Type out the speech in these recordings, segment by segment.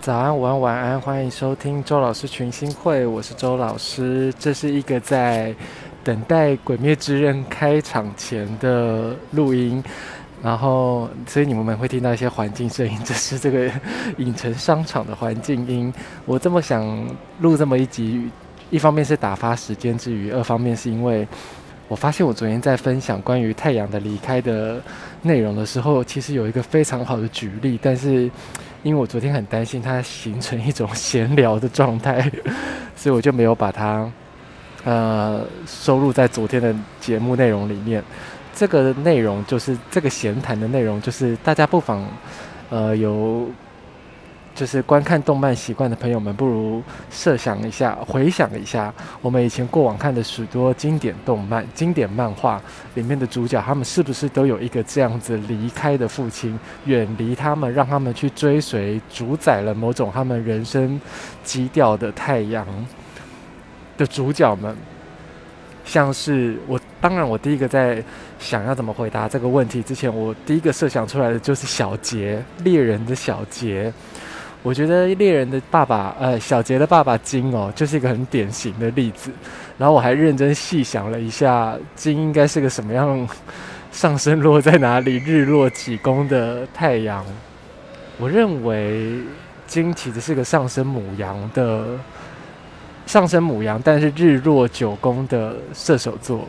早安，午安，晚安，欢迎收听周老师群星会，我是周老师。这是一个在等待《鬼灭之刃》开场前的录音，然后所以你们会听到一些环境声音，这是这个 影城商场的环境音。我这么想录这么一集，一方面是打发时间之余，二方面是因为。我发现我昨天在分享关于太阳的离开的内容的时候，其实有一个非常好的举例，但是因为我昨天很担心它形成一种闲聊的状态，所以我就没有把它呃收录在昨天的节目内容里面。这个内容就是这个闲谈的内容，就是大家不妨呃有。就是观看动漫习惯的朋友们，不如设想一下，回想一下，我们以前过往看的许多经典动漫、经典漫画里面的主角，他们是不是都有一个这样子离开的父亲，远离他们，让他们去追随主宰了某种他们人生基调的太阳的主角们？像是我，当然，我第一个在想要怎么回答这个问题之前，我第一个设想出来的就是小杰，猎人的小杰。我觉得猎人的爸爸，呃，小杰的爸爸金哦，就是一个很典型的例子。然后我还认真细想了一下，金应该是个什么样，上升落在哪里，日落几宫的太阳。我认为金其实是个上升母羊的，上升母羊，但是日落九宫的射手座。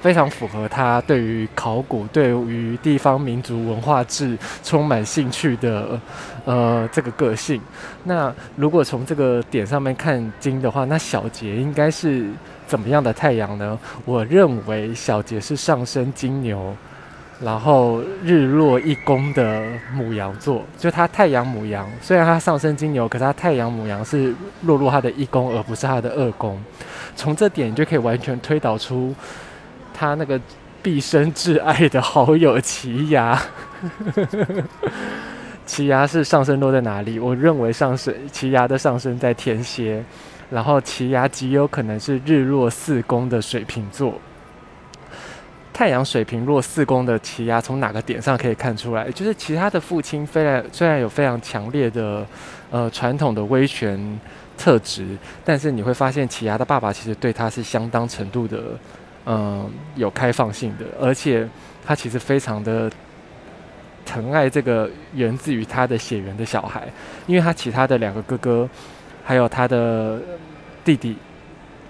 非常符合他对于考古、对于地方民族文化志充满兴趣的呃这个个性。那如果从这个点上面看金的话，那小杰应该是怎么样的太阳呢？我认为小杰是上升金牛，然后日落一宫的母羊座。就他太阳母羊，虽然他上升金牛，可是他太阳母羊是落入他的一宫，而不是他的二宫。从这点就可以完全推导出。他那个毕生挚爱的好友奇牙，奇牙是上升落在哪里？我认为上升奇牙的上升在天蝎，然后奇牙极有可能是日落四宫的水瓶座。太阳水瓶落四宫的奇牙，从哪个点上可以看出来？就是其他的父亲虽然虽然有非常强烈的呃传统的威权特质，但是你会发现奇牙的爸爸其实对他是相当程度的。嗯，有开放性的，而且他其实非常的疼爱这个源自于他的血缘的小孩，因为他其他的两个哥哥，还有他的弟弟，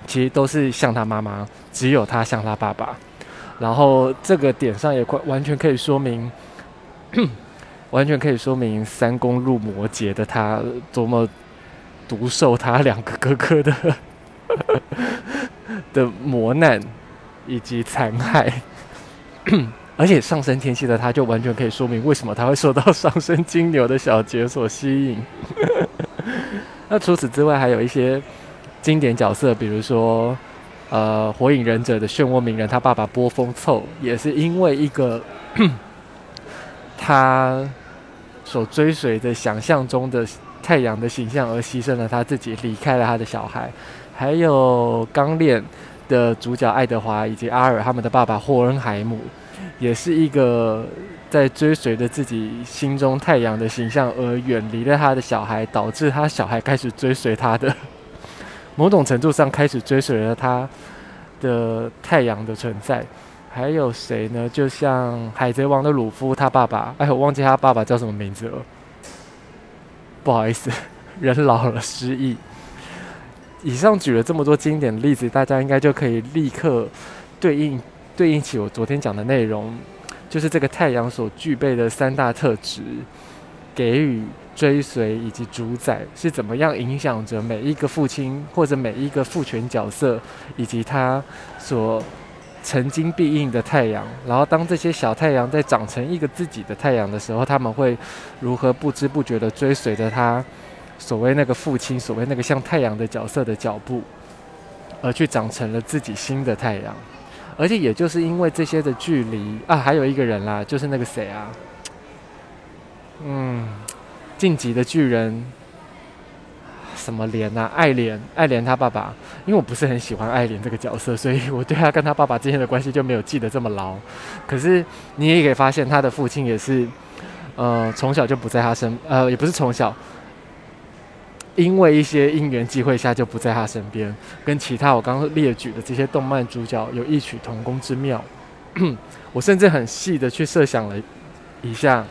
其实都是像他妈妈，只有他像他爸爸。然后这个点上也完完全可以说明，完全可以说明三宫入摩羯的他多么独受他两个哥哥的 的磨难。以及残害，而且上升天蝎的他，就完全可以说明为什么他会受到上升金牛的小杰所吸引。那除此之外，还有一些经典角色，比如说，呃，火影忍者的漩涡鸣人，他爸爸波风凑，也是因为一个 他所追随的想象中的太阳的形象而牺牲了他自己，离开了他的小孩。还有钢炼。的主角爱德华以及阿尔他们的爸爸霍恩海姆，也是一个在追随着自己心中太阳的形象而远离了他的小孩，导致他小孩开始追随他的，某种程度上开始追随了他的太阳的存在。还有谁呢？就像海贼王的鲁夫，他爸爸，哎，我忘记他爸爸叫什么名字了，不好意思，人老了失忆。以上举了这么多经典的例子，大家应该就可以立刻对应对应起我昨天讲的内容，就是这个太阳所具备的三大特质：给予、追随以及主宰，是怎么样影响着每一个父亲或者每一个父权角色，以及他所曾经必应的太阳。然后，当这些小太阳在长成一个自己的太阳的时候，他们会如何不知不觉地追随着他。所谓那个父亲，所谓那个像太阳的角色的脚步，而去长成了自己新的太阳，而且也就是因为这些的距离啊，还有一个人啦，就是那个谁啊，嗯，晋级的巨人，什么莲啊，爱莲，爱莲他爸爸，因为我不是很喜欢爱莲这个角色，所以我对他跟他爸爸之间的关系就没有记得这么牢。可是你也可以发现，他的父亲也是，呃，从小就不在他身，呃，也不是从小。因为一些因缘际会下就不在他身边，跟其他我刚刚列举的这些动漫主角有异曲同工之妙。我甚至很细的去设想了一下，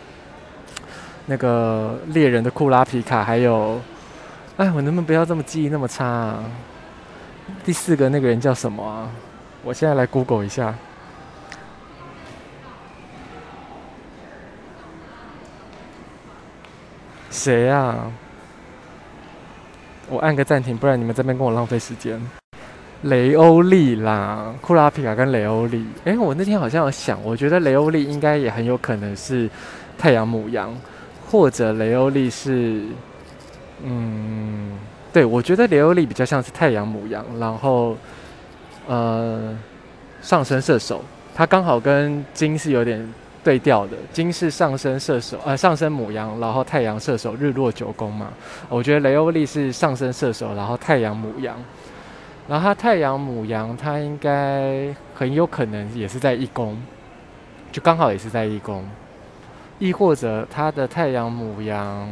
那个猎人的库拉皮卡，还有，哎，我能不能不要这么记忆那么差啊？第四个那个人叫什么啊？我现在来 Google 一下。谁呀？我按个暂停，不然你们这边跟我浪费时间。雷欧利啦，库拉皮卡跟雷欧利。哎，我那天好像有想，我觉得雷欧利应该也很有可能是太阳母羊，或者雷欧利是，嗯，对，我觉得雷欧利比较像是太阳母羊，然后，呃，上升射手，他刚好跟金是有点。对调的金是上升射手，呃，上升母羊，然后太阳射手，日落九宫嘛。我觉得雷欧利是上升射手，然后太阳母羊，然后他太阳母羊，他应该很有可能也是在一宫，就刚好也是在一宫，亦或者他的太阳母羊，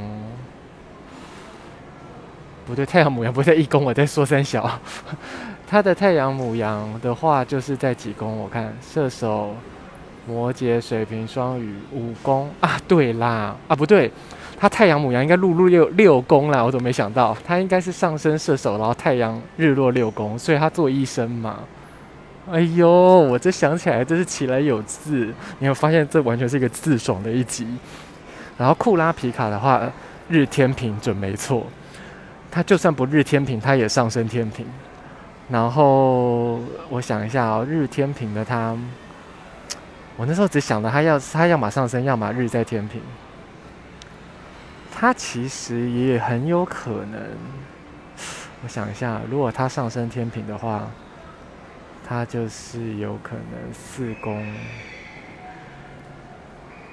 不对，太阳母羊不在一宫，我在说三小，他的太阳母羊的话就是在几宫？我看射手。摩羯、水瓶、双鱼，五宫啊，对啦，啊不对，他太阳母羊应该入入六六宫啦，我怎么没想到？他应该是上升射手，然后太阳日落六宫，所以他做医生嘛。哎呦，我这想起来真是起来有字，你有发现这完全是一个自爽的一集。然后库拉皮卡的话，日天平准没错，他就算不日天平，他也上升天平。然后我想一下哦，日天平的他。我那时候只想到他要他要马上升，要么日在天平。他其实也很有可能，我想一下，如果他上升天平的话，他就是有可能四宫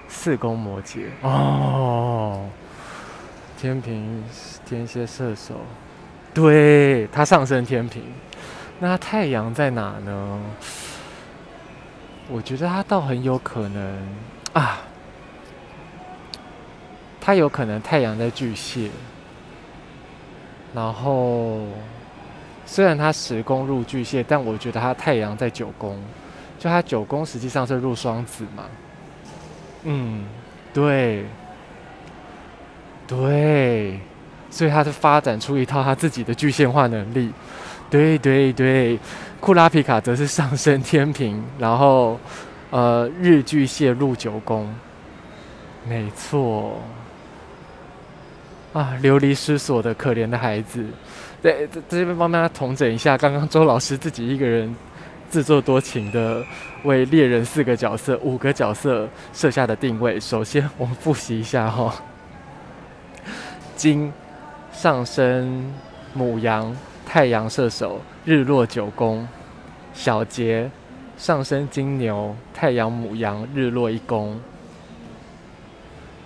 四宫摩羯哦，天平天蝎射手，对，他上升天平，那太阳在哪呢？我觉得他倒很有可能啊，他有可能太阳在巨蟹，然后虽然他十宫入巨蟹，但我觉得他太阳在九宫，就他九宫实际上是入双子嘛。嗯，对，对，所以他是发展出一套他自己的巨蟹化能力。对对对。库拉皮卡则是上升天平，然后，呃，日巨蟹入九宫，没错。啊，流离失所的可怜的孩子，对，在这边帮大家统整一下，刚刚周老师自己一个人自作多情的为猎人四个角色、五个角色设下的定位。首先，我们复习一下哈、哦，金上升母羊。太阳射手，日落九宫；小杰上升金牛，太阳母羊，日落一宫；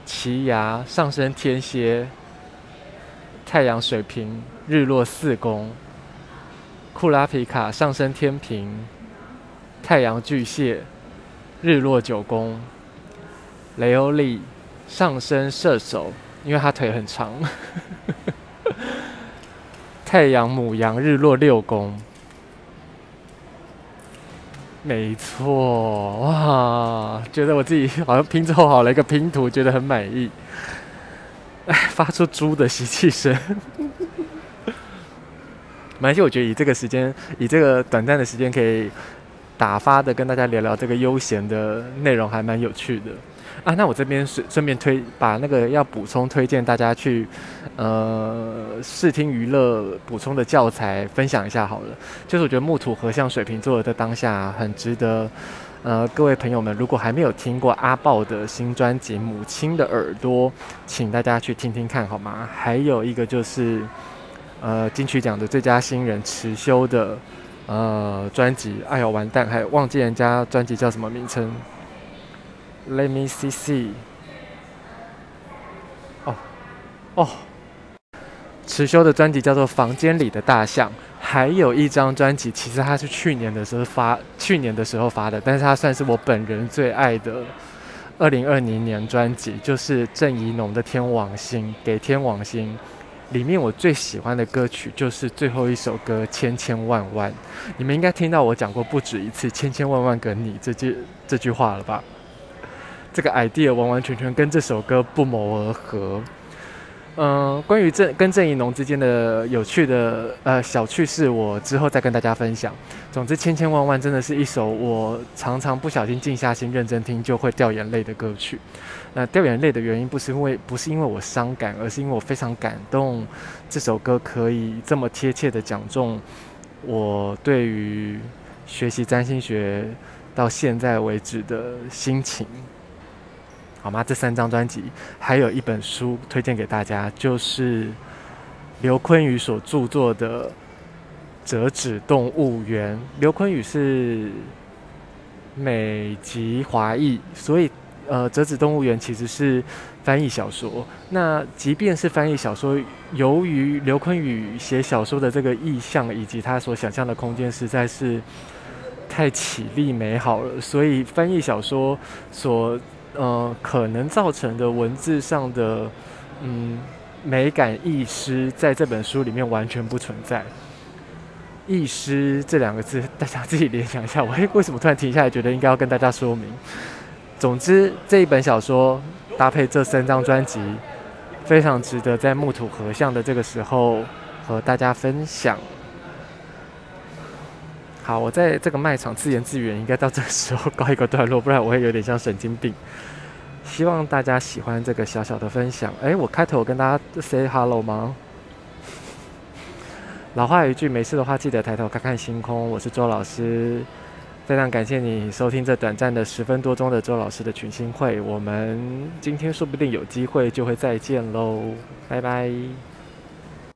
奇犽上升天蝎，太阳水瓶，日落四宫；库拉皮卡上升天平，太阳巨蟹，日落九宫；雷欧利上升射手，因为他腿很长。太阳母羊，日落六宫，没错哇！觉得我自己好像拼凑好了一个拼图，觉得很满意。哎，发出猪的吸气声。没关系，我觉得以这个时间，以这个短暂的时间，可以打发的跟大家聊聊这个悠闲的内容，还蛮有趣的。啊，那我这边顺顺便推把那个要补充推荐大家去，呃，视听娱乐补充的教材分享一下好了。就是我觉得木土合相水瓶座的当下很值得，呃，各位朋友们如果还没有听过阿爆的新专辑《母亲的耳朵》，请大家去听听看好吗？还有一个就是，呃，金曲奖的最佳新人持修的呃专辑，哎呦完蛋，还忘记人家专辑叫什么名称。Let me see see。哦，哦，池修的专辑叫做《房间里的大象》，还有一张专辑，其实它是去年的时候发，去年的时候发的，但是它算是我本人最爱的二零二零年专辑，就是郑宜农的《天王星》，给天王星里面我最喜欢的歌曲就是最后一首歌《千千万万》。你们应该听到我讲过不止一次“千千万万个你”这句这句话了吧？这个 idea 完完全全跟这首歌不谋而合。嗯，关于郑跟郑宜农之间的有趣的呃小趣事，我之后再跟大家分享。总之，千千万万真的是一首我常常不小心静下心认真听就会掉眼泪的歌曲。那掉眼泪的原因不是因为不是因为我伤感，而是因为我非常感动，这首歌可以这么贴切的讲中我对于学习占星学到现在为止的心情。好吗？这三张专辑，还有一本书推荐给大家，就是刘坤宇所著作的《折纸动物园》。刘坤宇是美籍华裔，所以呃，《折纸动物园》其实是翻译小说。那即便是翻译小说，由于刘坤宇写小说的这个意象以及他所想象的空间实在是太绮丽美好了，所以翻译小说所。呃，可能造成的文字上的嗯美感意失，在这本书里面完全不存在。意失这两个字，大家自己联想一下。我为什么突然停下来，觉得应该要跟大家说明？总之，这一本小说搭配这三张专辑，非常值得在木土合相的这个时候和大家分享。好，我在这个卖场自言自语，应该到这个时候告一个段落，不然我会有点像神经病。希望大家喜欢这个小小的分享。诶，我开头跟大家 say hello 吗？老话一句，没事的话记得抬头看看星空。我是周老师，非常感谢你收听这短暂的十分多钟的周老师的群星会。我们今天说不定有机会就会再见喽，拜拜。